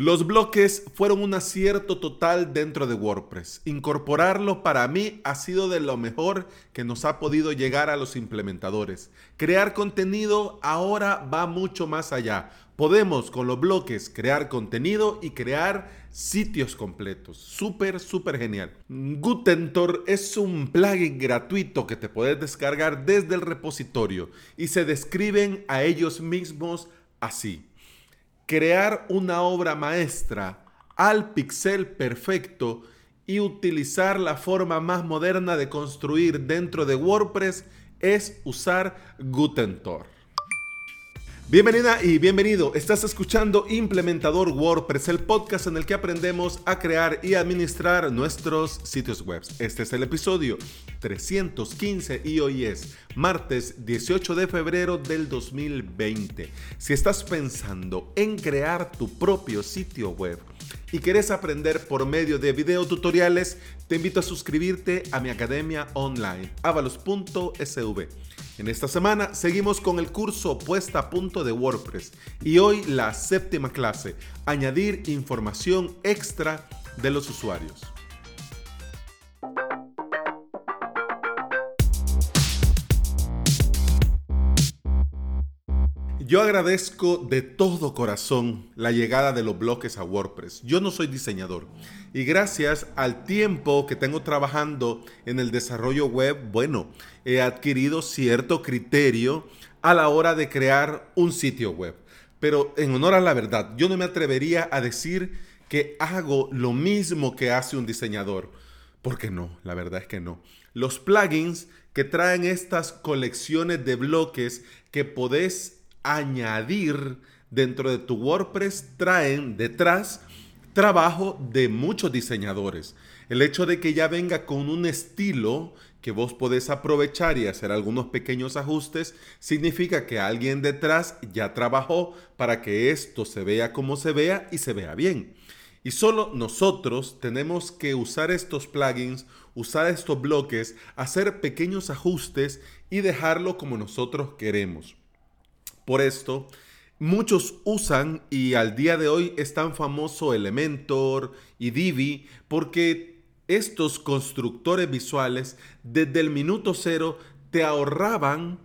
Los bloques fueron un acierto total dentro de WordPress. Incorporarlo para mí ha sido de lo mejor que nos ha podido llegar a los implementadores. Crear contenido ahora va mucho más allá. Podemos con los bloques crear contenido y crear sitios completos. Súper, súper genial. Gutentor es un plugin gratuito que te puedes descargar desde el repositorio y se describen a ellos mismos así crear una obra maestra al pixel perfecto y utilizar la forma más moderna de construir dentro de WordPress es usar Gutentor. Bienvenida y bienvenido. Estás escuchando Implementador WordPress, el podcast en el que aprendemos a crear y administrar nuestros sitios web. Este es el episodio 315 y hoy es martes 18 de febrero del 2020. Si estás pensando en crear tu propio sitio web y quieres aprender por medio de videotutoriales, te invito a suscribirte a mi academia online, avalos.sv en esta semana seguimos con el curso puesta a punto de WordPress y hoy la séptima clase, añadir información extra de los usuarios. Yo agradezco de todo corazón la llegada de los bloques a WordPress. Yo no soy diseñador y gracias al tiempo que tengo trabajando en el desarrollo web, bueno, he adquirido cierto criterio a la hora de crear un sitio web. Pero en honor a la verdad, yo no me atrevería a decir que hago lo mismo que hace un diseñador. Porque no, la verdad es que no. Los plugins que traen estas colecciones de bloques que podés añadir dentro de tu WordPress traen detrás trabajo de muchos diseñadores. El hecho de que ya venga con un estilo que vos podés aprovechar y hacer algunos pequeños ajustes, significa que alguien detrás ya trabajó para que esto se vea como se vea y se vea bien. Y solo nosotros tenemos que usar estos plugins, usar estos bloques, hacer pequeños ajustes y dejarlo como nosotros queremos. Por esto, muchos usan y al día de hoy es tan famoso Elementor y Divi porque estos constructores visuales desde el minuto cero te ahorraban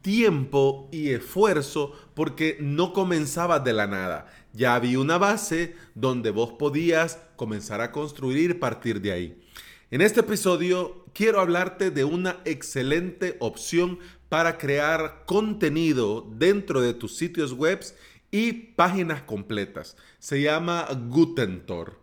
tiempo y esfuerzo porque no comenzabas de la nada. Ya había una base donde vos podías comenzar a construir y partir de ahí. En este episodio quiero hablarte de una excelente opción para crear contenido dentro de tus sitios web y páginas completas. Se llama Gutentor.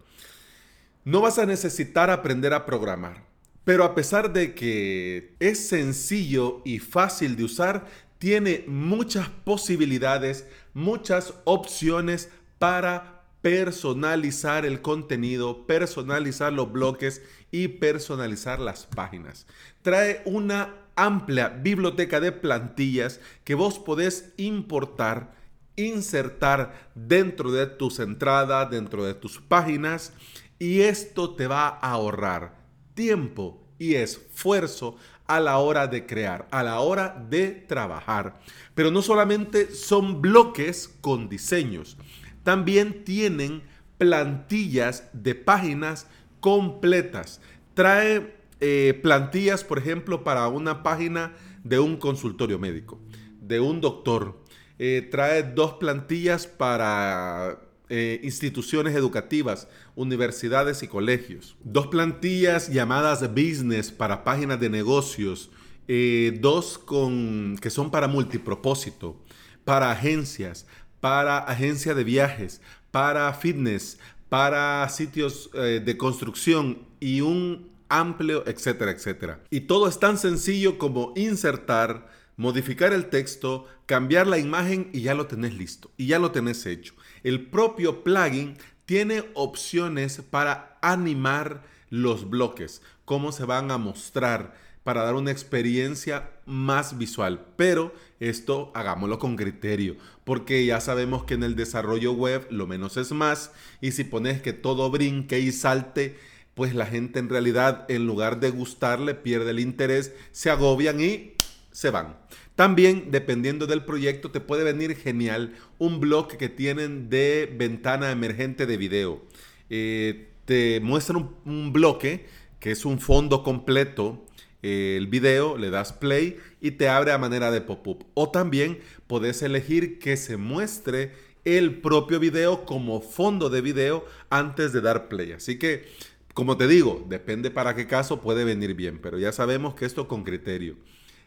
No vas a necesitar aprender a programar, pero a pesar de que es sencillo y fácil de usar, tiene muchas posibilidades, muchas opciones para personalizar el contenido, personalizar los bloques y personalizar las páginas. Trae una amplia biblioteca de plantillas que vos podés importar, insertar dentro de tus entradas, dentro de tus páginas y esto te va a ahorrar tiempo y esfuerzo a la hora de crear, a la hora de trabajar. Pero no solamente son bloques con diseños, también tienen plantillas de páginas completas. Trae eh, plantillas, por ejemplo, para una página de un consultorio médico, de un doctor. Eh, trae dos plantillas para eh, instituciones educativas, universidades y colegios. Dos plantillas llamadas business para páginas de negocios. dos con, que son para multipropósito, para agencias, para agencia de viajes, para fitness, para sitios de construcción y un amplio, etcétera, etcétera. Y todo es tan sencillo como insertar, modificar el texto, cambiar la imagen y ya lo tenés listo. Y ya lo tenés hecho. El propio plugin tiene opciones para animar los bloques, cómo se van a mostrar para dar una experiencia más visual. Pero esto hagámoslo con criterio, porque ya sabemos que en el desarrollo web lo menos es más. Y si pones que todo brinque y salte, pues la gente en realidad en lugar de gustarle pierde el interés, se agobian y se van. También, dependiendo del proyecto, te puede venir genial un bloque que tienen de ventana emergente de video. Eh, te muestran un, bloque que es un fondo completo eh, el video, le das play y te abre a manera de pop-up. O también puedes elegir que se muestre el propio video como fondo de video antes de dar play. Así que, como te digo, depende para qué caso puede venir bien, pero ya sabemos que esto con criterio.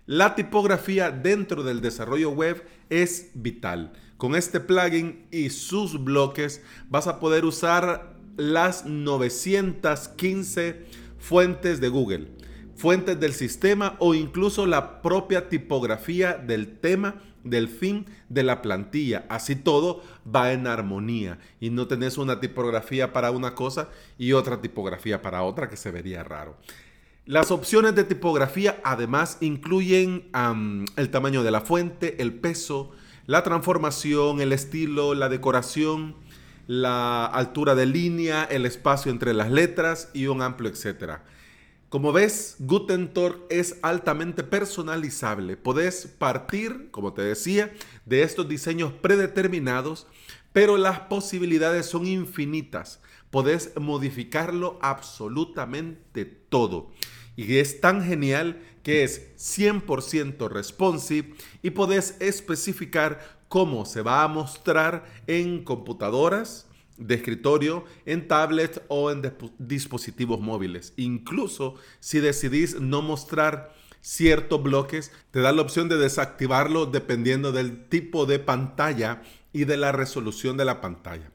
La tipografía dentro del desarrollo web es vital. Con este plugin y sus bloques vas a poder usar las 915 fuentes de Google, fuentes del sistema o incluso la propia tipografía del tema del fin de la plantilla. Así todo va en armonía y no tenés una tipografía para una cosa y otra tipografía para otra que se vería raro. Las opciones de tipografía además incluyen el tamaño de la fuente, el peso, la transformación, el estilo, la decoración, la altura de línea, el espacio entre las letras y un amplio etcétera. Como ves, Gutenberg es altamente personalizable. Podés partir, como te decía, de estos diseños predeterminados, pero las posibilidades son infinitas. Podés modificarlo absolutamente todo. Y es tan genial que es 100% responsive y podés especificar cómo se va a mostrar en computadoras, de escritorio, en tablet o en dispositivos móviles. Incluso si decidís no mostrar ciertos bloques, te da la opción de desactivarlo dependiendo del tipo de pantalla y de la resolución de la pantalla.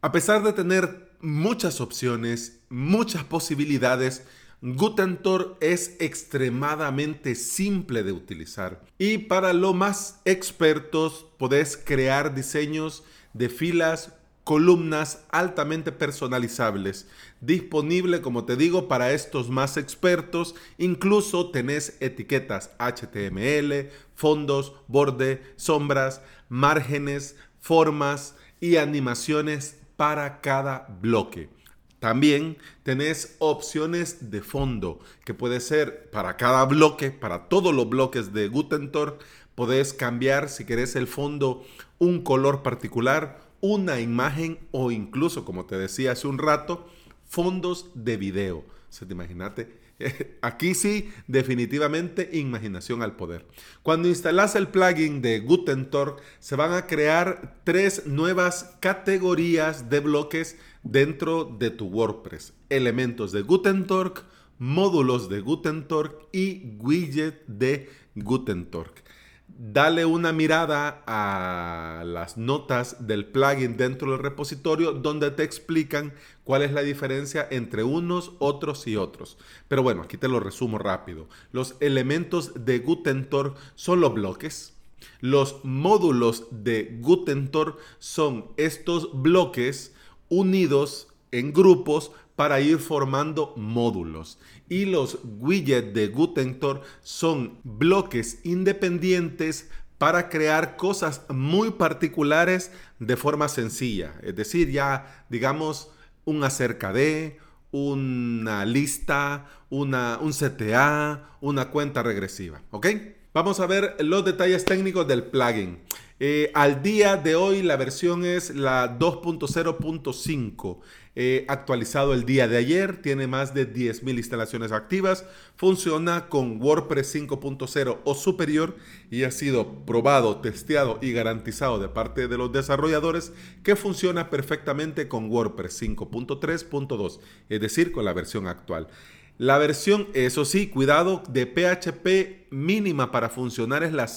A pesar de tener muchas opciones, muchas posibilidades, Gutentor es extremadamente simple de utilizar y para los más expertos podés crear diseños de filas columnas altamente personalizables, disponible como te digo para estos más expertos, incluso tenés etiquetas HTML, fondos, borde, sombras, márgenes, formas y animaciones para cada bloque. También tenés opciones de fondo que puede ser para cada bloque, para todos los bloques de Gutentor. Podés cambiar si querés el fondo un color particular una imagen o incluso, como te decía hace un rato, fondos de video. ¿Se te imagínate? Aquí sí, definitivamente imaginación al poder. Cuando instalas el plugin de Gutentorg, se van a crear tres nuevas categorías de bloques dentro de tu WordPress. Elementos de Gutentorg, módulos de Gutentorg y widget de Gutentorg dale una mirada a las notas del plugin dentro del repositorio donde te explican cuál es la diferencia entre unos, otros y otros. Pero bueno, aquí te lo resumo rápido. Los elementos de Gutentor son los bloques. Los módulos de Gutentor son estos bloques unidos en grupos para ir formando módulos. Y los widgets de Gutentor son bloques independientes para crear cosas muy particulares de forma sencilla. Es decir, ya digamos un acerca de, una lista, una, un CTA, una cuenta regresiva. ¿Ok? Vamos a ver los detalles técnicos del plugin. Eh, al día de hoy la versión es la 2.0.5. Eh, actualizado el día de ayer, tiene más de 10.000 instalaciones activas, funciona con WordPress 5.0 o superior y ha sido probado, testeado y garantizado de parte de los desarrolladores que funciona perfectamente con WordPress 5.3.2, es decir, con la versión actual. La versión, eso sí, cuidado, de PHP mínima para funcionar es la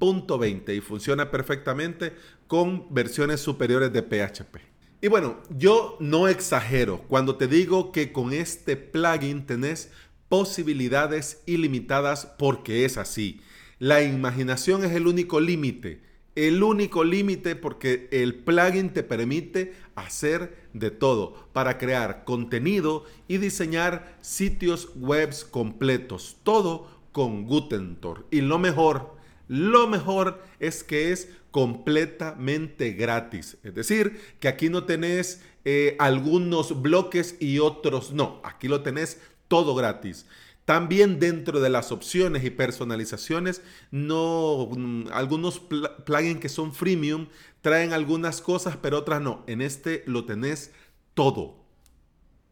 5.6.20 y funciona perfectamente con versiones superiores de PHP. Y bueno, yo no exagero cuando te digo que con este plugin tenés posibilidades ilimitadas porque es así. La imaginación es el único límite. El único límite porque el plugin te permite hacer de todo para crear contenido y diseñar sitios web completos. Todo con Gutentor. Y lo mejor, lo mejor es que es completamente gratis. Es decir, que aquí no tenés eh, algunos bloques y otros no. Aquí lo tenés todo gratis. También dentro de las opciones y personalizaciones, no, mm, algunos plugins que son freemium traen algunas cosas, pero otras no. En este lo tenés todo.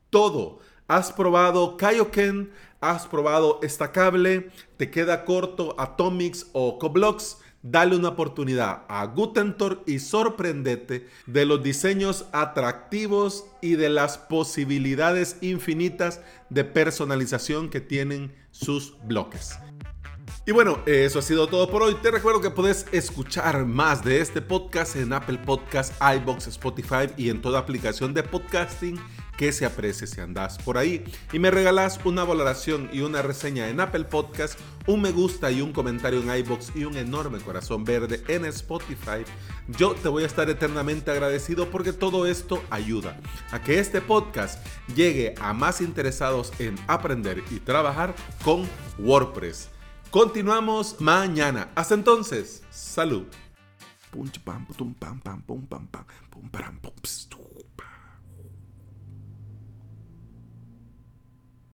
Todo. Has probado Kaioken, has probado Estacable, te queda corto Atomics o Coblox Dale una oportunidad a Gutentor y sorprendete de los diseños atractivos y de las posibilidades infinitas de personalización que tienen sus bloques. Y bueno, eso ha sido todo por hoy. Te recuerdo que puedes escuchar más de este podcast en Apple Podcasts, iBox, Spotify y en toda aplicación de podcasting que se aprecie si andas por ahí. Y me regalas una valoración y una reseña en Apple Podcast, un me gusta y un comentario en iBox y un enorme corazón verde en Spotify. Yo te voy a estar eternamente agradecido porque todo esto ayuda a que este podcast llegue a más interesados en aprender y trabajar con WordPress. Continuamos mañana. Hasta entonces, salud.